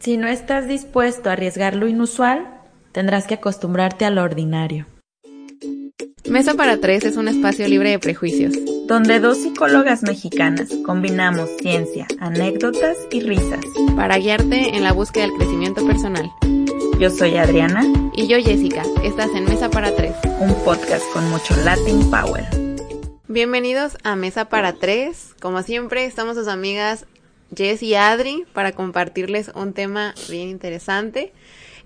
Si no estás dispuesto a arriesgar lo inusual, tendrás que acostumbrarte a lo ordinario. Mesa para Tres es un espacio libre de prejuicios. Donde dos psicólogas mexicanas combinamos ciencia, anécdotas y risas. Para guiarte en la búsqueda del crecimiento personal. Yo soy Adriana. Y yo Jessica. Estás en Mesa para Tres. Un podcast con mucho Latin Power. Bienvenidos a Mesa para Tres. Como siempre, estamos sus amigas Jess y Adri para compartirles un tema bien interesante.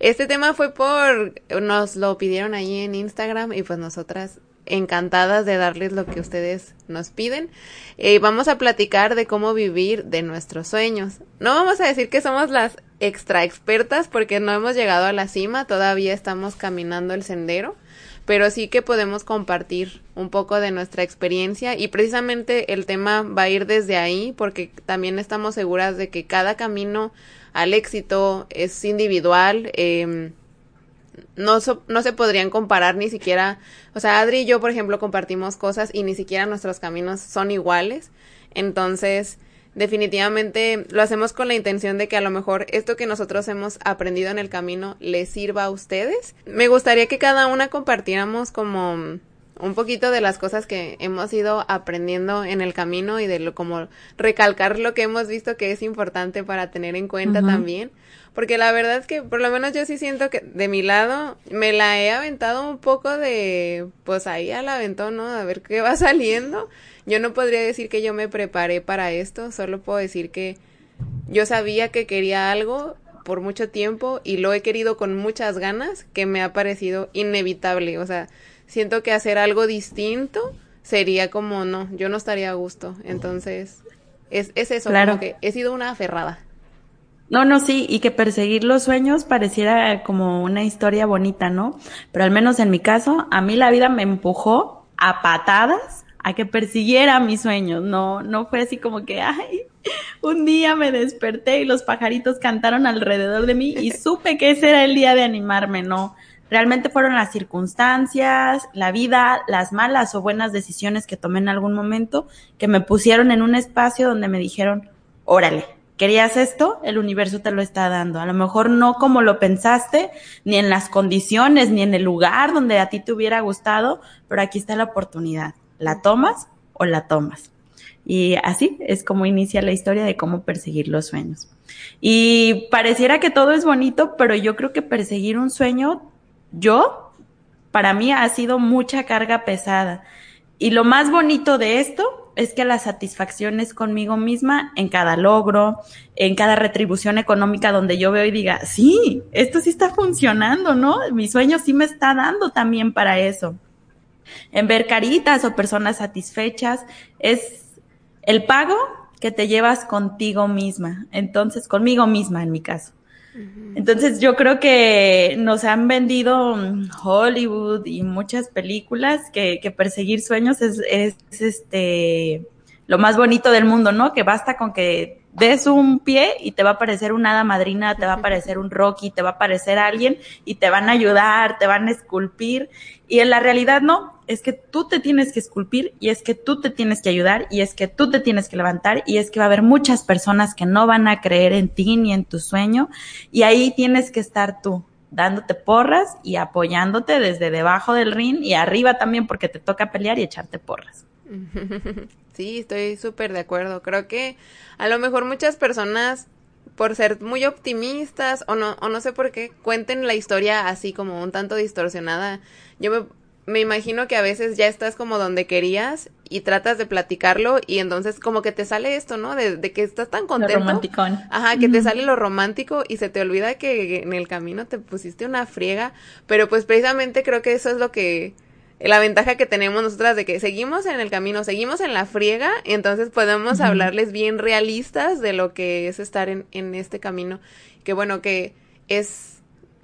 Este tema fue por, nos lo pidieron ahí en Instagram y pues nosotras encantadas de darles lo que ustedes nos piden. Eh, vamos a platicar de cómo vivir de nuestros sueños. No vamos a decir que somos las extra expertas porque no hemos llegado a la cima, todavía estamos caminando el sendero, pero sí que podemos compartir un poco de nuestra experiencia y precisamente el tema va a ir desde ahí porque también estamos seguras de que cada camino al éxito es individual. Eh, no, no se podrían comparar ni siquiera, o sea, Adri y yo, por ejemplo, compartimos cosas y ni siquiera nuestros caminos son iguales. Entonces, definitivamente lo hacemos con la intención de que a lo mejor esto que nosotros hemos aprendido en el camino les sirva a ustedes. Me gustaría que cada una compartiéramos como un poquito de las cosas que hemos ido aprendiendo en el camino y de lo como recalcar lo que hemos visto que es importante para tener en cuenta también. Porque la verdad es que por lo menos yo sí siento que de mi lado me la he aventado un poco de, pues ahí al aventón, ¿no? A ver qué va saliendo. Yo no podría decir que yo me preparé para esto, solo puedo decir que yo sabía que quería algo por mucho tiempo y lo he querido con muchas ganas que me ha parecido inevitable. O sea, siento que hacer algo distinto sería como no, yo no estaría a gusto. Entonces, es, es eso, como que he sido una aferrada. No, no, sí, y que perseguir los sueños pareciera como una historia bonita, ¿no? Pero al menos en mi caso, a mí la vida me empujó a patadas a que persiguiera mis sueños. No, no fue así como que, ay, un día me desperté y los pajaritos cantaron alrededor de mí y supe que ese era el día de animarme, no. Realmente fueron las circunstancias, la vida, las malas o buenas decisiones que tomé en algún momento que me pusieron en un espacio donde me dijeron, órale, querías esto, el universo te lo está dando. A lo mejor no como lo pensaste, ni en las condiciones, ni en el lugar donde a ti te hubiera gustado, pero aquí está la oportunidad. ¿La tomas o la tomas? Y así es como inicia la historia de cómo perseguir los sueños. Y pareciera que todo es bonito, pero yo creo que perseguir un sueño, yo, para mí ha sido mucha carga pesada. Y lo más bonito de esto es que la satisfacción es conmigo misma en cada logro, en cada retribución económica donde yo veo y diga, sí, esto sí está funcionando, ¿no? Mi sueño sí me está dando también para eso. En ver caritas o personas satisfechas es el pago que te llevas contigo misma, entonces conmigo misma en mi caso. Entonces yo creo que nos han vendido Hollywood y muchas películas que, que perseguir sueños es, es, este lo más bonito del mundo, ¿no? Que basta con que des un pie y te va a aparecer una hada madrina, te va a aparecer un Rocky, te va a aparecer alguien y te van a ayudar, te van a esculpir. Y en la realidad no, es que tú te tienes que esculpir y es que tú te tienes que ayudar y es que tú te tienes que levantar y es que va a haber muchas personas que no van a creer en ti ni en tu sueño y ahí tienes que estar tú dándote porras y apoyándote desde debajo del ring y arriba también porque te toca pelear y echarte porras. Sí, estoy súper de acuerdo. Creo que a lo mejor muchas personas, por ser muy optimistas o no, o no sé por qué, cuenten la historia así como un tanto distorsionada. Yo me, me imagino que a veces ya estás como donde querías y tratas de platicarlo y entonces como que te sale esto, ¿no? De, de que estás tan contento. Lo romanticón. Ajá, que te sale lo romántico y se te olvida que en el camino te pusiste una friega, pero pues precisamente creo que eso es lo que la ventaja que tenemos nosotras de que seguimos en el camino, seguimos en la friega, entonces podemos hablarles bien realistas de lo que es estar en, en este camino. Que bueno, que es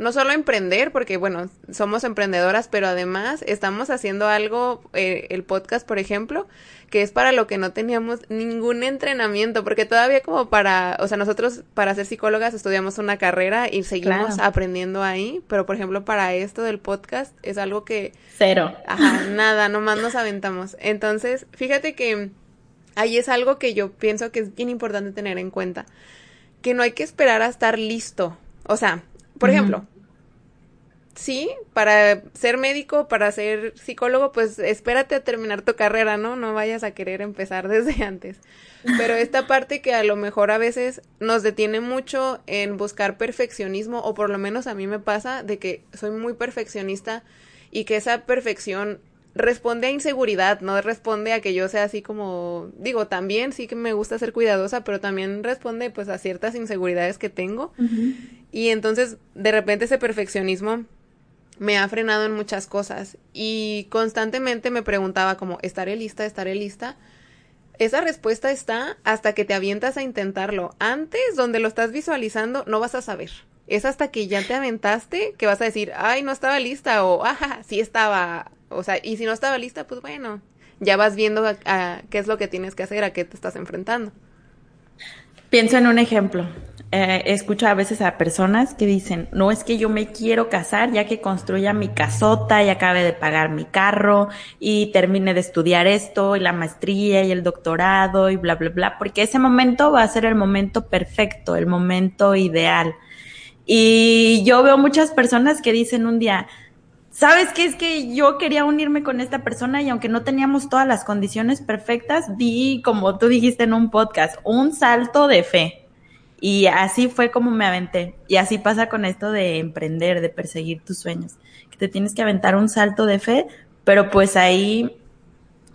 no solo emprender, porque bueno, somos emprendedoras, pero además estamos haciendo algo, eh, el podcast, por ejemplo, que es para lo que no teníamos ningún entrenamiento, porque todavía como para, o sea, nosotros para ser psicólogas estudiamos una carrera y seguimos aprendiendo ahí, pero por ejemplo para esto del podcast es algo que... Cero. Ajá, nada, nomás nos aventamos. Entonces, fíjate que ahí es algo que yo pienso que es bien importante tener en cuenta que no hay que esperar a estar listo. O sea, por ejemplo, sí, para ser médico, para ser psicólogo, pues espérate a terminar tu carrera, ¿no? No vayas a querer empezar desde antes. Pero esta parte que a lo mejor a veces nos detiene mucho en buscar perfeccionismo, o por lo menos a mí me pasa de que soy muy perfeccionista y que esa perfección responde a inseguridad, no responde a que yo sea así como, digo, también sí que me gusta ser cuidadosa, pero también responde pues a ciertas inseguridades que tengo. Y entonces, de repente ese perfeccionismo me ha frenado en muchas cosas y constantemente me preguntaba como, ¿estaré lista? ¿Estaré lista? Esa respuesta está hasta que te avientas a intentarlo. Antes, donde lo estás visualizando, no vas a saber. Es hasta que ya te aventaste que vas a decir, ay, no estaba lista o, ajá, sí estaba. O sea, y si no estaba lista, pues bueno, ya vas viendo qué es lo que tienes que hacer, a qué te estás enfrentando. Pienso en un ejemplo. Eh, escucho a veces a personas que dicen, no es que yo me quiero casar ya que construya mi casota y acabe de pagar mi carro y termine de estudiar esto y la maestría y el doctorado y bla, bla, bla, porque ese momento va a ser el momento perfecto, el momento ideal. Y yo veo muchas personas que dicen un día, ¿sabes qué? Es que yo quería unirme con esta persona y aunque no teníamos todas las condiciones perfectas, di, como tú dijiste en un podcast, un salto de fe y así fue como me aventé. Y así pasa con esto de emprender, de perseguir tus sueños. Que te tienes que aventar un salto de fe, pero pues ahí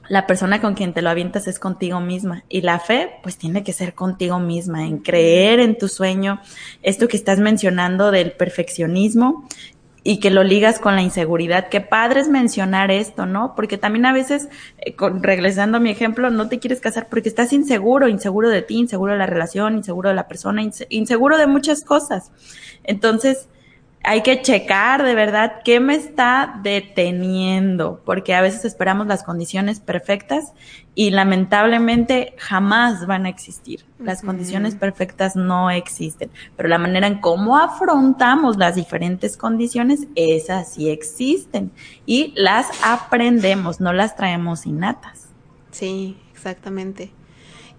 la persona con quien te lo avientas es contigo misma. Y la fe, pues tiene que ser contigo misma, en creer en tu sueño. Esto que estás mencionando del perfeccionismo, y que lo ligas con la inseguridad. Qué padre es mencionar esto, ¿no? Porque también a veces, eh, regresando a mi ejemplo, no te quieres casar porque estás inseguro, inseguro de ti, inseguro de la relación, inseguro de la persona, inseguro de muchas cosas. Entonces, hay que checar de verdad qué me está deteniendo, porque a veces esperamos las condiciones perfectas y lamentablemente jamás van a existir. Las condiciones perfectas no existen, pero la manera en cómo afrontamos las diferentes condiciones, esas sí existen y las aprendemos, no las traemos innatas. Sí, exactamente.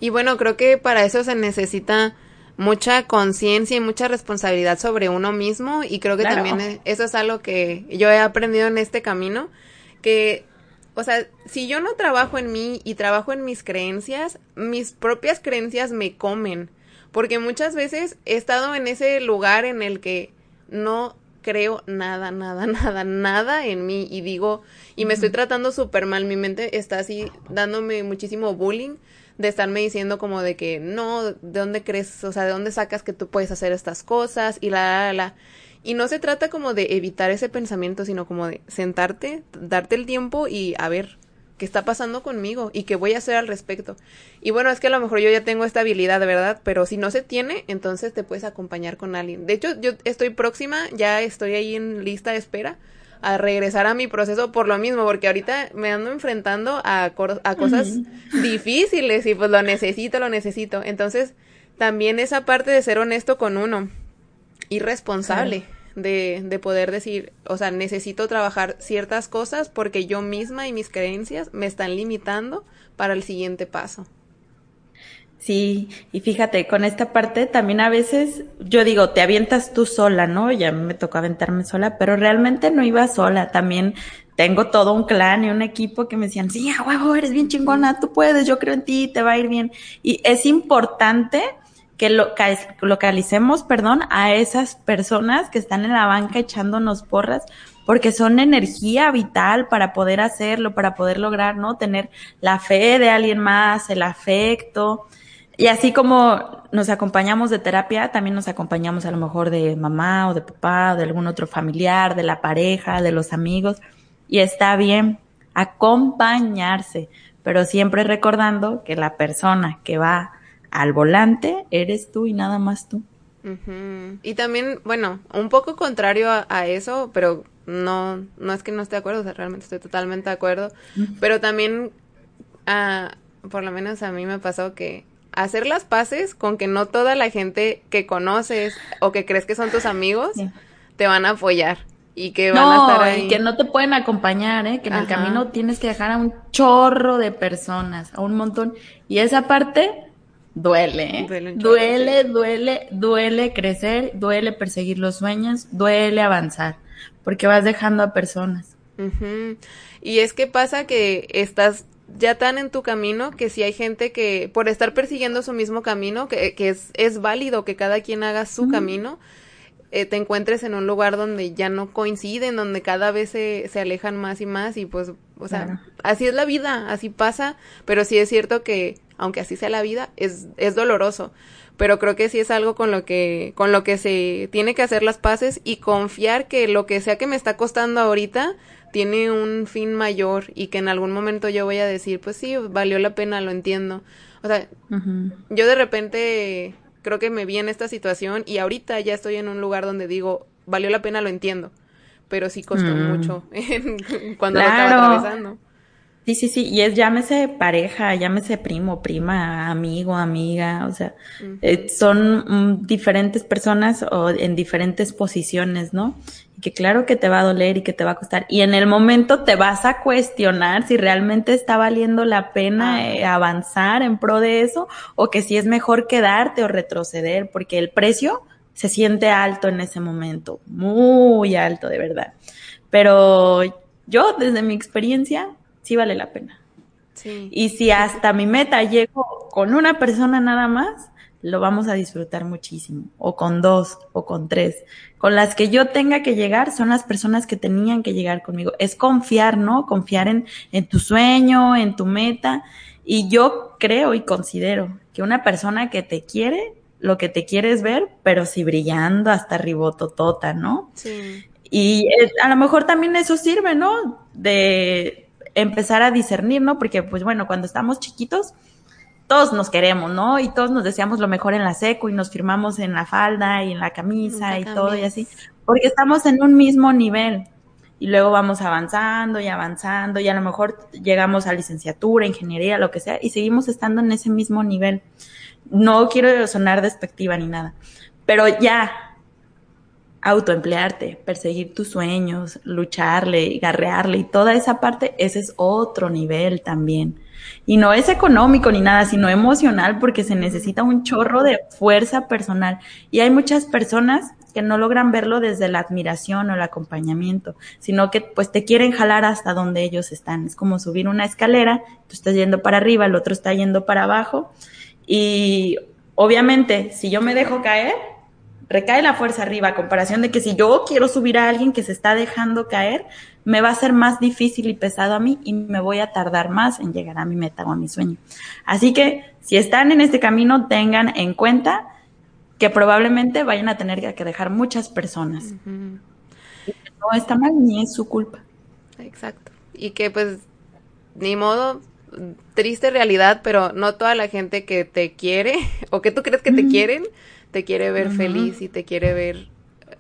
Y bueno, creo que para eso se necesita mucha conciencia y mucha responsabilidad sobre uno mismo y creo que también eso es algo que yo he aprendido en este camino que o sea, si yo no trabajo en mí y trabajo en mis creencias, mis propias creencias me comen, porque muchas veces he estado en ese lugar en el que no creo nada, nada, nada, nada en mí y digo, y me estoy tratando súper mal, mi mente está así dándome muchísimo bullying de estarme diciendo como de que no, ¿de dónde crees? O sea, ¿de dónde sacas que tú puedes hacer estas cosas? Y la, la, la. Y no se trata como de evitar ese pensamiento, sino como de sentarte, darte el tiempo y a ver qué está pasando conmigo y qué voy a hacer al respecto. Y bueno, es que a lo mejor yo ya tengo esta habilidad, verdad, pero si no se tiene, entonces te puedes acompañar con alguien. De hecho, yo estoy próxima, ya estoy ahí en lista de espera a regresar a mi proceso por lo mismo, porque ahorita me ando enfrentando a, a cosas difíciles y pues lo necesito, lo necesito. Entonces, también esa parte de ser honesto con uno y responsable. De, de poder decir, o sea, necesito trabajar ciertas cosas porque yo misma y mis creencias me están limitando para el siguiente paso. Sí, y fíjate, con esta parte también a veces yo digo, te avientas tú sola, ¿no? Ya me tocó aventarme sola, pero realmente no iba sola, también tengo todo un clan y un equipo que me decían, sí, a huevo, eres bien chingona, tú puedes, yo creo en ti, te va a ir bien. Y es importante que localicemos, perdón, a esas personas que están en la banca echándonos porras, porque son energía vital para poder hacerlo, para poder lograr, ¿no? Tener la fe de alguien más, el afecto, y así como nos acompañamos de terapia, también nos acompañamos a lo mejor de mamá o de papá, o de algún otro familiar, de la pareja, de los amigos. Y está bien acompañarse, pero siempre recordando que la persona que va al volante eres tú y nada más tú. Y también, bueno, un poco contrario a, eso, pero no, no es que no esté de acuerdo, realmente estoy totalmente de acuerdo, pero también, ah, por lo menos a mí me pasó que hacer las paces con que no toda la gente que conoces o que crees que son tus amigos te van a apoyar y que van a estar ahí. Y que no te pueden acompañar, ¿eh? que en el camino tienes que dejar a un chorro de personas, a un montón. Y esa parte duele, ¿eh? duele, duele, duele, duele crecer, duele perseguir los sueños, duele avanzar, porque vas dejando a personas. Y es que pasa que estás ya tan en tu camino que si hay gente que por estar persiguiendo su mismo camino, que, que es, es válido que cada quien haga su camino, eh, te encuentres en un lugar donde ya no coinciden, donde cada vez se, se alejan más y más y pues, o sea, así es la vida, así pasa, pero sí es cierto que, aunque así sea la vida, es, es doloroso, pero creo que sí es algo con lo que, con lo que se tiene que hacer las paces y confiar que lo que sea que me está costando ahorita, tiene un fin mayor y que en algún momento yo voy a decir, pues sí, valió la pena, lo entiendo. O sea, yo de repente creo que me vi en esta situación y ahorita ya estoy en un lugar donde digo, valió la pena, lo entiendo, pero sí costó mm. mucho cuando lo estaba atravesando. Sí, sí, sí, y es llámese pareja, llámese primo, prima, amigo, amiga, o sea, eh, son mm, diferentes personas o en diferentes posiciones, ¿no? Y que claro que te va a doler y que te va a costar. Y en el momento te vas a cuestionar si realmente está valiendo la pena ah. eh, avanzar en pro de eso o que si es mejor quedarte o retroceder, porque el precio se siente alto en ese momento, muy alto de verdad. Pero yo, desde mi experiencia, sí vale la pena. Sí. Y si hasta mi meta llego con una persona nada más, lo vamos a disfrutar muchísimo. O con dos, o con tres. Con las que yo tenga que llegar son las personas que tenían que llegar conmigo. Es confiar, ¿no? Confiar en, en tu sueño, en tu meta. Y yo creo y considero que una persona que te quiere, lo que te quiere es ver, pero sí brillando hasta ribototota, ¿no? Sí. Y eh, a lo mejor también eso sirve, ¿no? De, empezar a discernir, ¿no? Porque, pues bueno, cuando estamos chiquitos, todos nos queremos, ¿no? Y todos nos deseamos lo mejor en la seco y nos firmamos en la falda y en la camisa y todo y así, porque estamos en un mismo nivel. Y luego vamos avanzando y avanzando y a lo mejor llegamos a licenciatura, ingeniería, lo que sea, y seguimos estando en ese mismo nivel. No quiero sonar despectiva ni nada, pero ya autoemplearte, perseguir tus sueños, lucharle, garrearle y toda esa parte, ese es otro nivel también. Y no es económico ni nada, sino emocional porque se necesita un chorro de fuerza personal. Y hay muchas personas que no logran verlo desde la admiración o el acompañamiento, sino que pues te quieren jalar hasta donde ellos están. Es como subir una escalera, tú estás yendo para arriba, el otro está yendo para abajo. Y obviamente, si yo me dejo caer, recae la fuerza arriba, a comparación de que si yo quiero subir a alguien que se está dejando caer, me va a ser más difícil y pesado a mí y me voy a tardar más en llegar a mi meta o a mi sueño. Así que si están en este camino, tengan en cuenta que probablemente vayan a tener que dejar muchas personas. No está mal ni es su culpa. Exacto. Y que pues ni modo, triste realidad, pero no toda la gente que te quiere o que tú crees que te quieren te quiere ver feliz y te quiere ver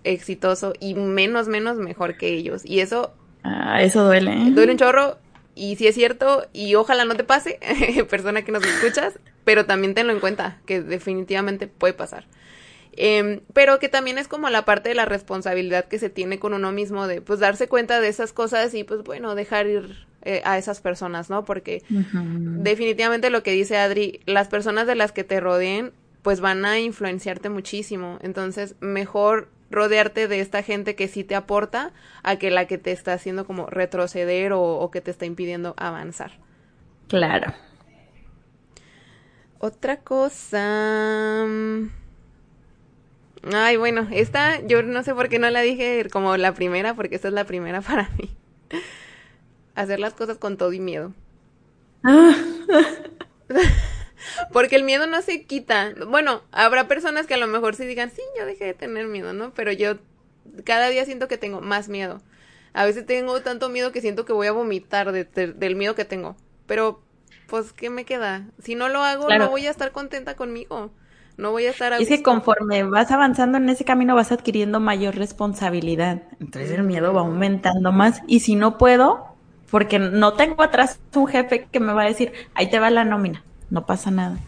exitoso y menos, menos mejor que ellos. Y eso... Ah, eso duele. ¿eh? Duele un chorro y si es cierto y ojalá no te pase, persona que nos escuchas, pero también tenlo en cuenta, que definitivamente puede pasar. Em, pero que también es como la parte de la responsabilidad que se tiene con uno mismo de pues darse cuenta de esas cosas y pues bueno, dejar ir eh, a esas personas, ¿no? Porque definitivamente lo que dice Adri, las personas de las que te rodeen pues van a influenciarte muchísimo. Entonces, mejor rodearte de esta gente que sí te aporta a que la que te está haciendo como retroceder o, que te está impidiendo avanzar. Claro. Otra cosa. Mm, ay, bueno, esta yo no sé por qué no la dije como la primera, porque esta es la primera para mí. Hacer las cosas con todo y miedo. Ah. Porque el miedo no se quita. Bueno, habrá personas que a lo mejor sí digan, sí, yo dejé de tener miedo, ¿no? Pero yo cada día siento que tengo más miedo. A veces tengo tanto miedo que siento que voy a vomitar del miedo que tengo. Pero, pues, ¿qué me queda? Si no lo hago, no voy a estar contenta conmigo. No voy a estar a Es que conforme vas avanzando en ese camino vas adquiriendo mayor responsabilidad. Entonces el miedo va aumentando más. Y si no puedo, porque no tengo atrás un jefe que me va a decir, ahí te va la nómina no pasa nada.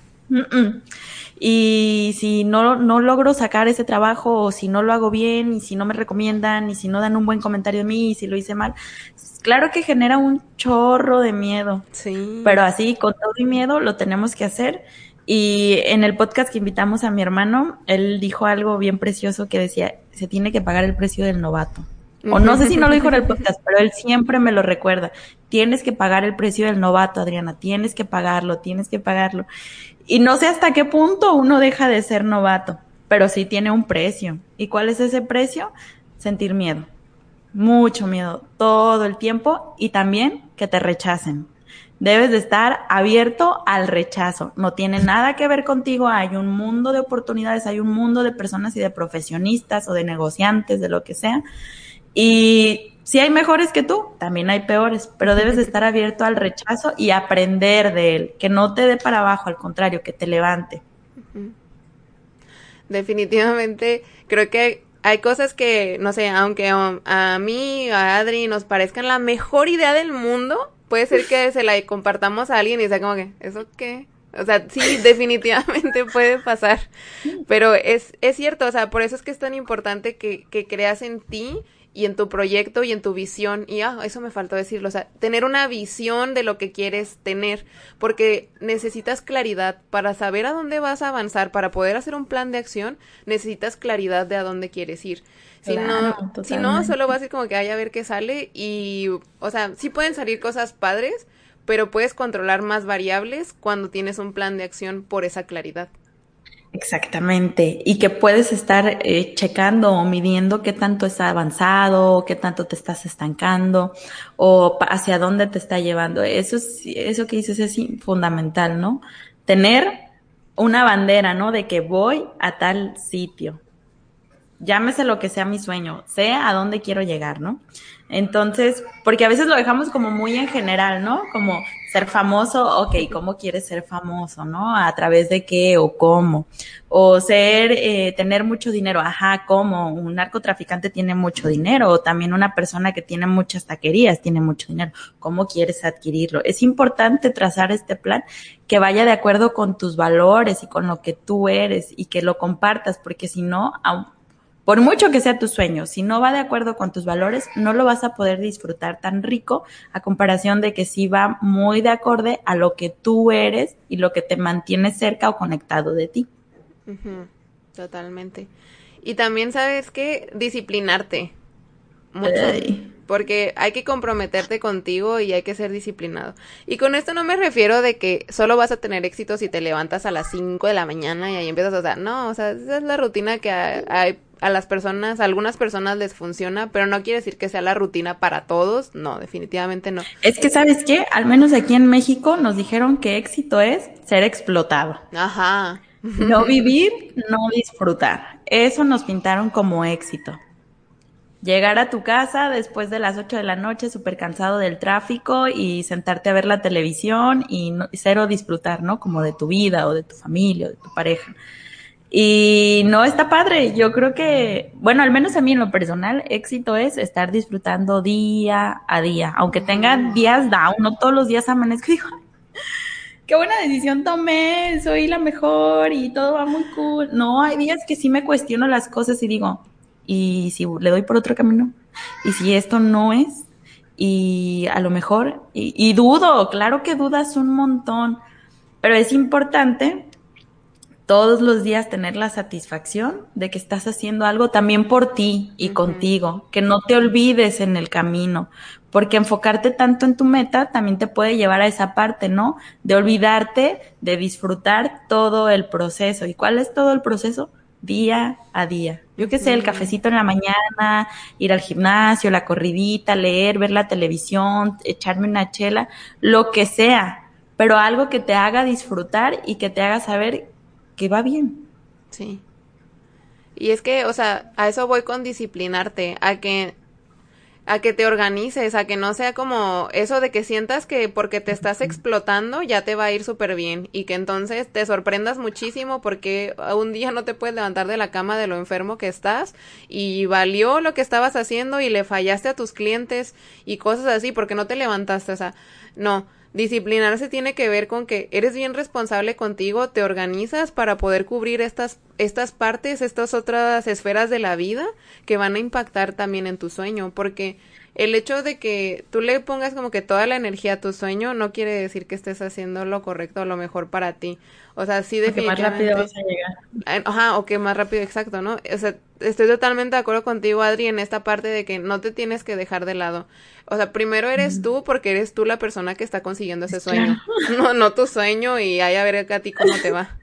Y si no, no logro sacar ese trabajo, o si no lo hago bien, y si no me recomiendan, y si no dan un buen comentario de mí, y si lo hice mal, claro que genera un chorro de miedo. Sí. Pero así, con todo y miedo, lo tenemos que hacer Y en el podcast que invitamos a mi hermano, él dijo algo bien precioso que decía, se tiene que pagar el precio del novato. O no sé si no lo dijo en el podcast, pero él siempre me lo recuerda. Tienes que pagar el precio del novato, Adriana. Tienes que pagarlo, tienes que pagarlo. Y no sé hasta qué punto uno deja de ser novato, pero sí tiene un precio. ¿Y cuál es ese precio? Sentir miedo. Mucho miedo todo el tiempo y también que te rechacen. Debes de estar abierto al rechazo. No tiene nada que ver contigo. Hay un mundo de oportunidades, hay un mundo de personas y de profesionistas o de negociantes, de lo que sea. Y si hay mejores que tú, también hay peores, pero debes de estar abierto al rechazo y aprender de él, que no te dé para abajo, al contrario, que te levante. Definitivamente, creo que hay cosas que, no sé, aunque a mí, a Adri, nos parezcan la mejor idea del mundo, puede ser que se la compartamos a alguien y sea como que, ¿eso qué? O sea, sí, definitivamente puede pasar. Pero es, es cierto, o sea, por eso es que es tan importante que, que creas en ti y en tu proyecto y en tu visión. Y ah, eso me faltó decirlo, o sea, tener una visión de lo que quieres tener, porque necesitas claridad para saber a dónde vas a avanzar, para poder hacer un plan de acción, necesitas claridad de a dónde quieres ir. Si no, si no, solo vas a ir como que hay a ver qué sale y, o sea, sí pueden salir cosas padres, pero puedes controlar más variables cuando tienes un plan de acción por esa claridad. Exactamente, y que puedes estar eh, checando o midiendo qué tanto está avanzado, qué tanto te estás estancando o hacia dónde te está llevando. Eso es, eso que dices es fundamental, ¿no? Tener una bandera, ¿no? De que voy a tal sitio. Llámese lo que sea mi sueño, sé a dónde quiero llegar, ¿no? Entonces, porque a veces lo dejamos como muy en general, ¿no? Como ser famoso, ok, ¿cómo quieres ser famoso, no? ¿A través de qué o cómo? O ser, eh, tener mucho dinero, ajá, ¿cómo? Un narcotraficante tiene mucho dinero, o también una persona que tiene muchas taquerías tiene mucho dinero, ¿cómo quieres adquirirlo? Es importante trazar este plan que vaya de acuerdo con tus valores y con lo que tú eres y que lo compartas, porque si no, por mucho que sea tu sueño, si no va de acuerdo con tus valores, no lo vas a poder disfrutar tan rico a comparación de que sí va muy de acorde a lo que tú eres y lo que te mantiene cerca o conectado de ti. Totalmente. Y también sabes que disciplinarte mucho. Porque hay que comprometerte contigo y hay que ser disciplinado. Y con esto no me refiero de que solo vas a tener éxito si te levantas a las 5 de la mañana y ahí empiezas a... O sea, no, o sea, esa es la rutina que hay a las personas, a algunas personas les funciona, pero no quiere decir que sea la rutina para todos. No, definitivamente no. Es que, ¿sabes qué? Al menos aquí en México nos dijeron que éxito es ser explotado. Ajá. No vivir, no disfrutar. Eso nos pintaron como éxito. Llegar a tu casa después de las 8 de la noche súper cansado del tráfico y sentarte a ver la televisión y, no, cero disfrutar, ¿no? Como de tu vida o de tu familia o de tu pareja. Y no está padre. Yo creo que, bueno, al menos a mí en lo personal, éxito es estar disfrutando día a día. Aunque tenga días down, no todos los días amanezco y digo, qué buena decisión tomé, soy la mejor y todo va muy cool. No, hay días que sí me cuestiono las cosas y digo, ¿y si le doy por otro camino? ¿Y si esto no es? Y a lo mejor, y, y dudo, claro que dudas un montón, pero es importante todos los días tener la satisfacción de que estás haciendo algo también por ti y contigo, que no te olvides en el camino, porque enfocarte tanto en tu meta también te puede llevar a esa parte, ¿no? De olvidarte de disfrutar todo el proceso. ¿Y cuál es todo el proceso? Día a día. Yo qué sé, el cafecito en la mañana, ir al gimnasio, la corridita, leer, ver la televisión, echarme una chela, lo que sea, pero algo que te haga disfrutar y que te haga saber que va bien. Sí. Y es que, o sea, a eso voy con disciplinarte, a que a que te organices, a que no sea como eso de que sientas que porque te estás explotando ya te va a ir súper bien y que entonces te sorprendas muchísimo porque un día no te puedes levantar de la cama de lo enfermo que estás y valió lo que estabas haciendo y le fallaste a tus clientes y cosas así porque no te levantaste, o sea, no, disciplinarse tiene que ver con que eres bien responsable contigo, te organizas para poder cubrir estas, estas partes, estas otras esferas de la vida que van a impactar también en tu sueño, porque el hecho de que tú le pongas como que toda la energía a tu sueño no quiere decir que estés haciendo lo correcto o lo mejor para ti. O sea, sí definitivamente. más rápido vas a llegar. Ajá, o que más rápido, exacto, ¿no? O sea, estoy totalmente de acuerdo contigo, Adri, en esta parte de que no te tienes que dejar de lado. O sea, primero eres tú porque eres tú la persona que está consiguiendo ese sueño. No, no tu sueño y ahí a ver a ti cómo te va.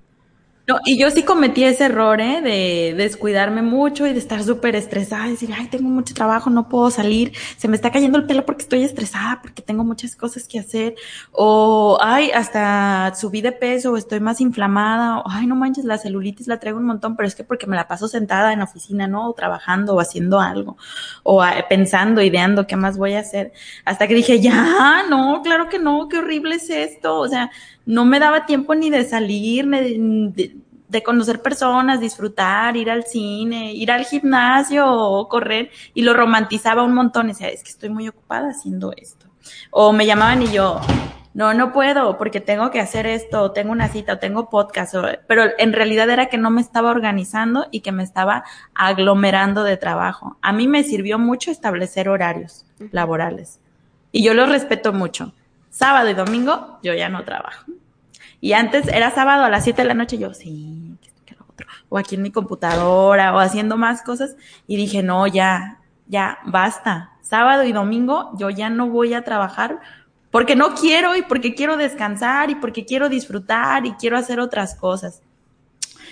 No, y yo sí cometí ese error, ¿eh? De descuidarme mucho y de estar súper estresada, decir, ay, tengo mucho trabajo, no puedo salir, se me está cayendo el pelo porque estoy estresada, porque tengo muchas cosas que hacer, o, ay, hasta subí de peso, o estoy más inflamada, o, ay, no manches, la celulitis la traigo un montón, pero es que porque me la paso sentada en la oficina, ¿no? O trabajando, o haciendo algo, o pensando, ideando qué más voy a hacer, hasta que dije, ya, no, claro que no, qué horrible es esto, o sea, no me daba tiempo ni de salir, ni conocer personas, disfrutar, ir al cine, ir al gimnasio o correr y lo romantizaba un montón. Y decía, es que estoy muy ocupada haciendo esto. O me llamaban y yo, no, no puedo porque tengo que hacer esto, o tengo una cita, o tengo podcast, pero en realidad era que no me estaba organizando y que me estaba aglomerando de trabajo. A mí me sirvió mucho establecer horarios laborales y yo los respeto mucho sábado y domingo yo ya no trabajo. Y antes era sábado a las 7 de la noche, yo sí, que lo otro. O aquí en mi computadora, o haciendo más cosas. Y dije, no, ya, ya, basta. Sábado y domingo yo ya no voy a trabajar porque no quiero y porque quiero descansar y porque quiero disfrutar y quiero hacer otras cosas.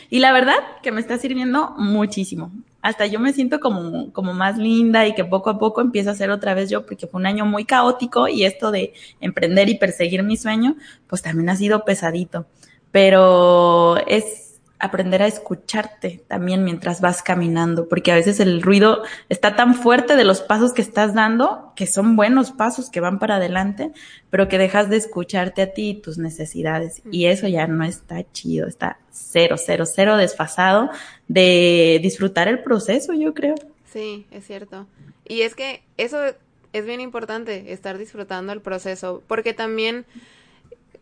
Y la verdad que me está sirviendo muchísimo hasta yo me siento como, como más linda y que poco a poco empiezo a ser otra vez yo, porque fue un año muy caótico y esto de emprender y perseguir mi sueño, pues también ha sido pesadito. Pero es aprender a escucharte también mientras vas caminando, porque a veces el ruido está tan fuerte de los pasos que estás dando, que son buenos pasos que van para adelante, pero que dejas de escucharte a ti y tus necesidades. Y eso ya no está chido, está cero, cero, cero desfasado de disfrutar el proceso, yo creo. Sí, es cierto. Y es que eso es bien importante, estar disfrutando el proceso, porque también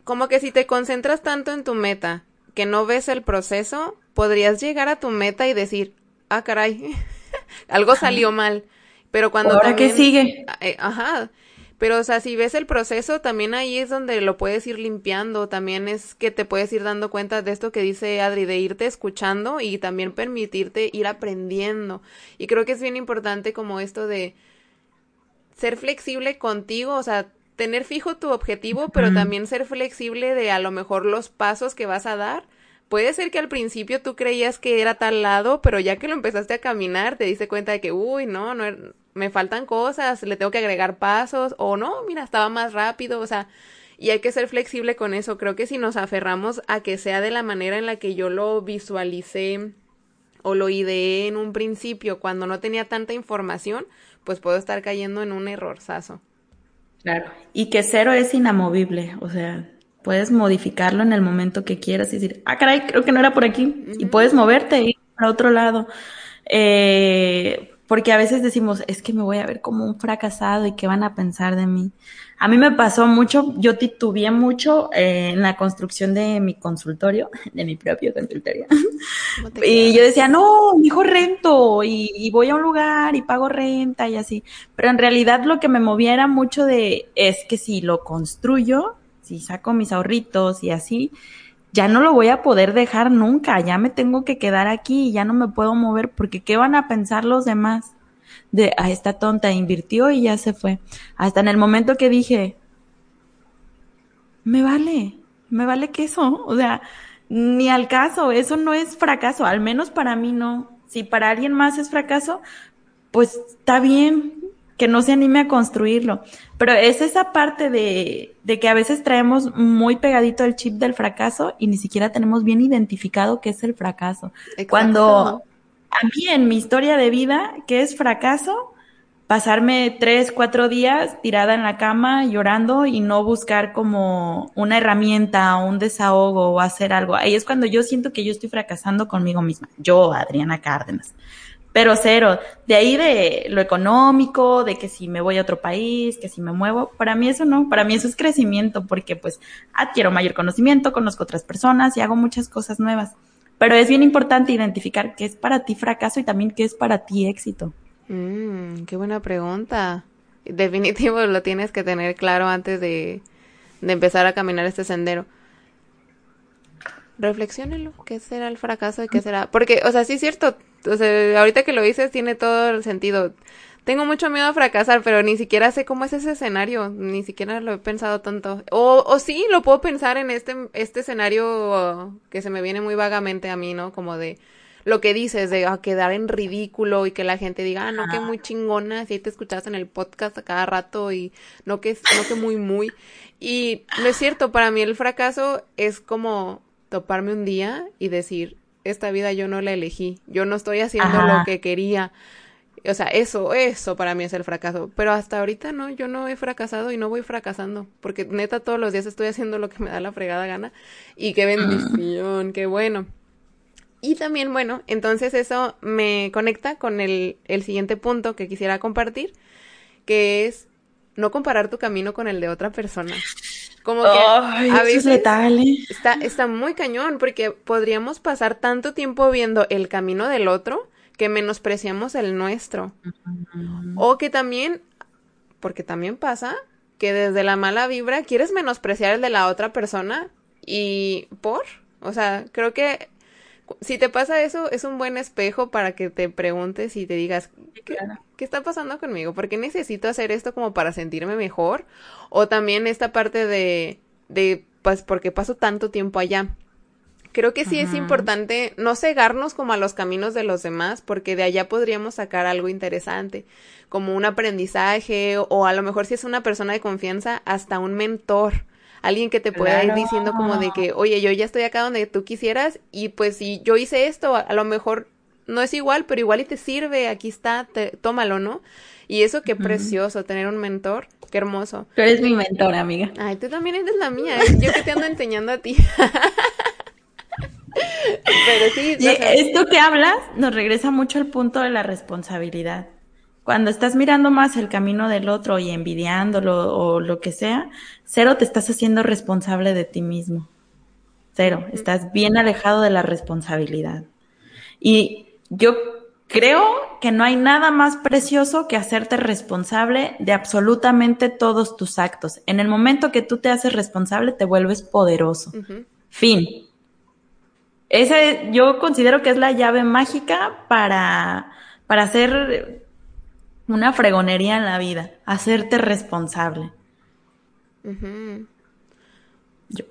como que si te concentras tanto en tu meta, que no ves el proceso, podrías llegar a tu meta y decir, ah, caray, algo salió mal. Pero cuando ¿Ahora qué sigue? Eh, ajá. Pero, o sea, si ves el proceso, también ahí es donde lo puedes ir limpiando. También es que te puedes ir dando cuenta de esto que dice Adri, de irte escuchando y también permitirte ir aprendiendo. Y creo que es bien importante como esto de ser flexible contigo, o sea, tener fijo tu objetivo, pero también ser flexible de a lo mejor los pasos que vas a dar. Puede ser que al principio tú creías que era tal lado, pero ya que lo empezaste a caminar, te diste cuenta de que, uy, no, no, er, me faltan cosas, le tengo que agregar pasos, o no, mira, estaba más rápido, o sea, y hay que ser flexible con eso. Creo que si nos aferramos a que sea de la manera en la que yo lo visualicé o lo ideé en un principio, cuando no tenía tanta información, pues puedo estar cayendo en un errorzazo. Claro. Y que cero es inamovible, o sea, puedes modificarlo en el momento que quieras y decir, ah, caray, creo que no era por aquí. Y puedes moverte y ir para otro lado. Eh, porque a veces decimos, es que me voy a ver como un fracasado y qué van a pensar de mí. A mí me pasó mucho, yo titubeé mucho eh, en la construcción de mi consultorio, de mi propio consultorio. Y yo decía, no, hijo rento y, voy a un lugar y pago renta y así. Pero en realidad lo que me movía era mucho de, es que si lo construyo, si saco mis ahorritos y así, ya no lo voy a poder dejar nunca, ya me tengo que quedar aquí y ya no me puedo mover porque ¿qué van a pensar los demás? De, a esta tonta invirtió y ya se fue. Hasta en el momento que dije, me vale, me vale que eso, o sea, ni al caso, eso no es fracaso, al menos para mí no. Si para alguien más es fracaso, pues está bien que no se anime a construirlo. Pero es esa parte de, de que a veces traemos muy pegadito el chip del fracaso y ni siquiera tenemos bien identificado qué es el fracaso. Cuando a mí en mi historia de vida, que es fracaso, pasarme tres, cuatro días tirada en la cama llorando y no buscar como una herramienta o un desahogo o hacer algo. Ahí es cuando yo siento que yo estoy fracasando conmigo misma. Yo, Adriana Cárdenas. pero cero. De ahí de lo económico, de que si me voy a otro país, que si me muevo, para mí eso no, para mí eso es crecimiento, porque pues adquiero mayor conocimiento, conozco otras personas y hago muchas cosas nuevas. Pero es bien importante identificar qué es para ti fracaso y también qué es para ti éxito. Mm, qué buena pregunta. Definitivo lo tienes que tener claro antes de, de empezar a caminar este sendero reflexionenlo, ¿qué será el fracaso y qué será? Porque, o sea, sí es cierto, o sea, ahorita que lo dices tiene todo el sentido. Tengo mucho miedo a fracasar, pero ni siquiera sé cómo es ese escenario, ni siquiera lo he pensado tanto. O, o sí, lo puedo pensar en este, este escenario que se me viene muy vagamente a mí, ¿no? Como de lo que dices, de ah, quedar en ridículo y que la gente diga, ah, no, que muy chingona, si te escuchas en el podcast a cada rato y no que, no que muy, muy. Y no es cierto, para mí el fracaso es como toparme un día y decir, esta vida yo no la elegí, yo no estoy haciendo lo que quería. O sea, eso, eso para mí es el fracaso. Pero hasta ahorita no, yo no he fracasado y no voy fracasando. Porque neta todos los días estoy haciendo lo que me da la fregada gana. Y qué bendición, qué bueno. Y también, bueno, entonces eso me conecta con el, el siguiente punto que quisiera compartir, que es no comparar tu camino con el de otra persona. Como que a veces ¿eh? está, está muy cañón porque podríamos pasar tanto tiempo viendo el camino del otro que menospreciamos el nuestro. O que también, porque también pasa, que desde la mala vibra quieres menospreciar el de la otra persona y por, o sea, creo que si te pasa eso, es un buen espejo para que te preguntes y te digas, ¿qué, está pasando conmigo? ¿Por qué necesito hacer esto como para sentirme mejor? O también esta parte de, de pues, porque paso tanto tiempo allá. Creo que sí es importante no cegarnos como a los caminos de los demás, porque de allá podríamos sacar algo interesante, como un aprendizaje, o a lo mejor si es una persona de confianza, hasta un mentor alguien que te pueda ir diciendo como de que, oye, yo ya estoy acá donde tú quisieras y pues si yo hice esto, a, lo mejor no es igual, pero igual y te sirve, aquí está, tómalo, ¿no? Y eso qué precioso, tener un mentor, qué hermoso. Tú eres mi mentor, amiga. Ay, tú también eres la mía, ¿eh? yo que te ando enseñando a ti. pero sí. esto que hablas nos regresa mucho al punto de la responsabilidad. Cuando estás mirando más el camino del otro y envidiándolo o lo que sea, cero te estás haciendo responsable de ti mismo. Cero, estás bien alejado de la responsabilidad. Y yo creo que no hay nada más precioso que hacerte responsable de absolutamente todos tus actos. En el momento que tú te haces responsable, te vuelves poderoso. Fin. Ese yo considero que es la llave mágica para, para hacer una fregonería en la vida, hacerte responsable. Yo.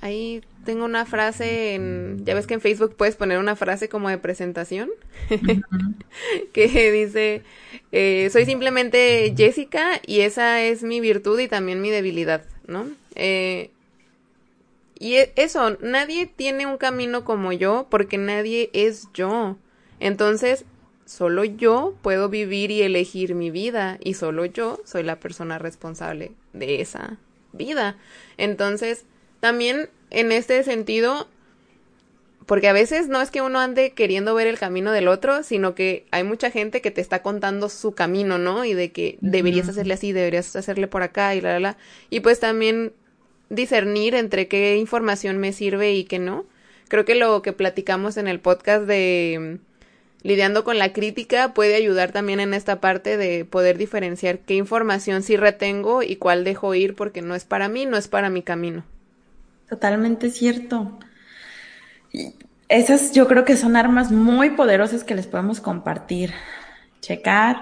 Ahí tengo una frase en, ya ves que en Facebook puedes poner una frase como de presentación, que dice, eh, soy simplemente Jessica y esa es mi virtud y también mi debilidad, ¿no? Eh, y e, eso, nadie tiene un camino como yo porque nadie es yo. Entonces, solo yo puedo vivir y elegir mi vida y solo yo soy la persona responsable de esa vida. Entonces, también en este sentido, porque a veces no es que uno ande queriendo ver el camino del otro, sino que hay mucha gente que te está contando su camino, ¿no? Y de que deberías hacerle así, deberías hacerle por acá y la, la, la. Y pues también discernir entre qué información me sirve y qué no. Creo que lo que platicamos en el podcast de lidiando con la crítica puede ayudar también en esta parte de poder diferenciar qué información sí retengo y cuál dejo ir porque no es para mí, no es para mi camino. Totalmente cierto. esas yo creo que son armas muy poderosas que les podemos compartir. Checar,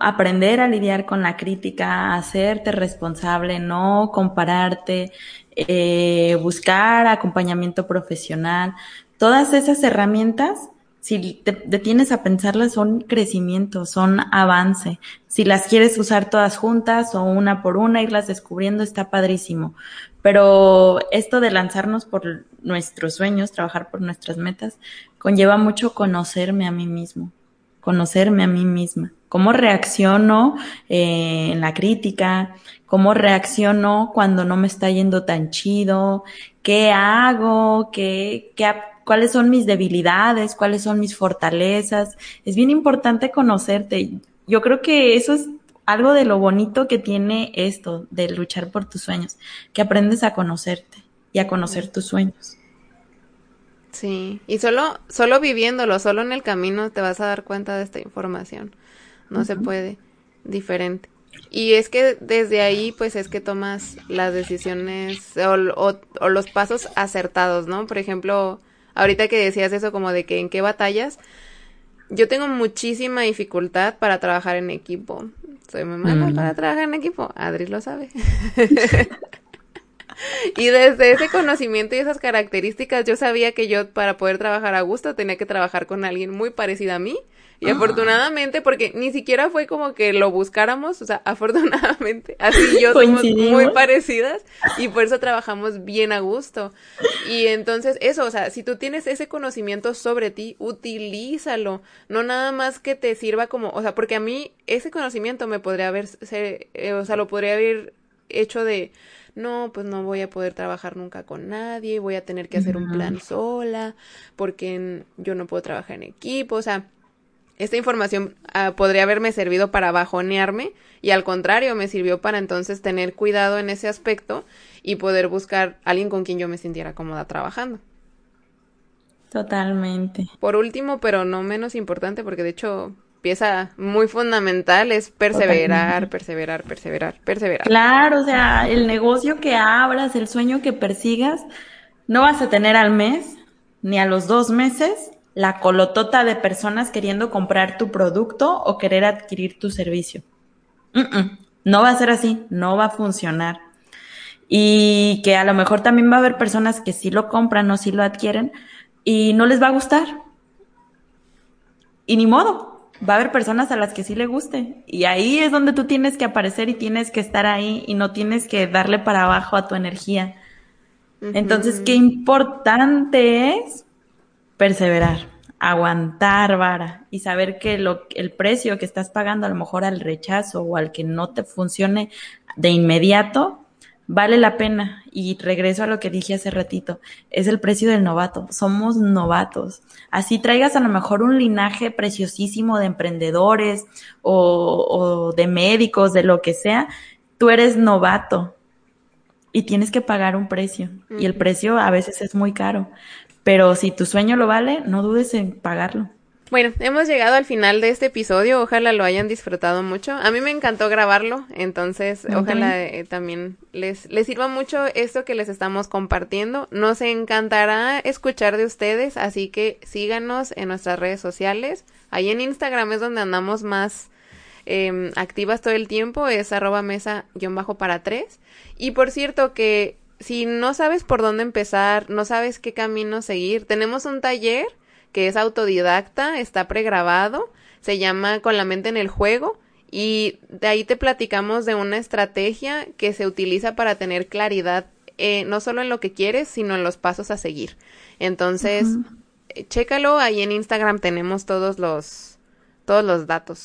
aprender a lidiar con la crítica, hacerte responsable, no compararte, eh, buscar acompañamiento profesional. Todas esas herramientas si te detienes a pensarlas, son crecimiento, son avance. Si las quieres usar todas juntas o una por una, irlas descubriendo, está padrísimo. Pero esto de lanzarnos por nuestros sueños, trabajar por nuestras metas, conlleva mucho conocerme a mí mismo, conocerme a mí misma. Cómo reacciono eh, en la crítica, cómo reacciono cuando no me está yendo tan chido, qué hago, qué, qué, cuáles son mis debilidades, cuáles son mis fortalezas. Es bien importante conocerte. Yo creo que eso es algo de lo bonito que tiene esto de luchar por tus sueños, que aprendes a conocerte y a conocer tus sueños. Sí, y solo, solo viviéndolo, solo en el camino te vas a dar cuenta de esta información. No se puede diferente. Y es que desde ahí, pues es que tomas las decisiones o, o, los pasos acertados, ¿no? Por ejemplo, ahorita que decías eso como de que en qué batallas, yo tengo muchísima dificultad para trabajar en equipo. Soy muy mala mm. para trabajar en equipo. Adri lo sabe. y desde ese conocimiento y esas características, yo sabía que yo para poder trabajar a gusto tenía que trabajar con alguien muy parecido a mí y afortunadamente, porque ni siquiera fue como que lo buscáramos, o sea, afortunadamente, así y yo somos muy parecidas y por eso trabajamos bien a gusto. Y entonces, eso, o sea, si tú tienes ese conocimiento sobre ti, utilízalo. No nada más que te sirva como, o sea, porque a mí ese conocimiento me podría haber, eh, o sea, lo podría haber hecho de, no, pues no voy a poder trabajar nunca con nadie, voy a tener que hacer un plan sola, porque yo no puedo trabajar en equipo, o sea, esta información ah, podría haberme servido para bajonearme y al contrario me sirvió para entonces tener cuidado en ese aspecto y poder buscar a alguien con quien yo me sintiera cómoda trabajando. Totalmente. Por último, pero no menos importante, porque de hecho pieza muy fundamental es perseverar, perseverar, perseverar, perseverar. Claro, o sea, el negocio que abras, el sueño que persigas, no vas a tener al mes ni a los dos meses la colotota de personas queriendo comprar tu producto o querer adquirir tu servicio. No va a ser así, no va a funcionar. Y que a lo mejor también va a haber personas que sí lo compran o sí lo adquieren y no les va a gustar. Y ni modo, va a haber personas a las que sí le guste. Y ahí es donde tú tienes que aparecer y tienes que estar ahí y no tienes que darle para abajo a tu energía. Entonces, qué importante es perseverar, aguantar vara y saber que lo, el precio que estás pagando a lo mejor al rechazo o al que no te funcione de inmediato, vale la pena. Y regreso a lo que dije hace ratito, es el precio del novato. Somos novatos. Así traigas a lo mejor un linaje preciosísimo de emprendedores o, o de médicos, de lo que sea, tú eres novato y tienes que pagar un precio. Y el precio a veces es muy caro. Pero si tu sueño lo vale, no dudes en pagarlo. Bueno, hemos llegado al final de este episodio. Ojalá lo hayan disfrutado mucho. A mí me encantó grabarlo, entonces ojalá eh, también les, les sirva mucho esto que les estamos compartiendo. Nos encantará escuchar de ustedes, así que síganos en nuestras redes sociales. Ahí en Instagram es donde andamos más em, activas todo el tiempo, es arroba mesa guion bajo para tres. Y por cierto que si no sabes por dónde empezar, no sabes qué camino seguir, tenemos un taller que es autodidacta, está pregrabado, se llama Con la mente en el juego y de ahí te platicamos de una estrategia que se utiliza para tener claridad eh, no solo en lo que quieres, sino en los pasos a seguir. Entonces, chécalo, ahí en Instagram tenemos todos los todos los datos.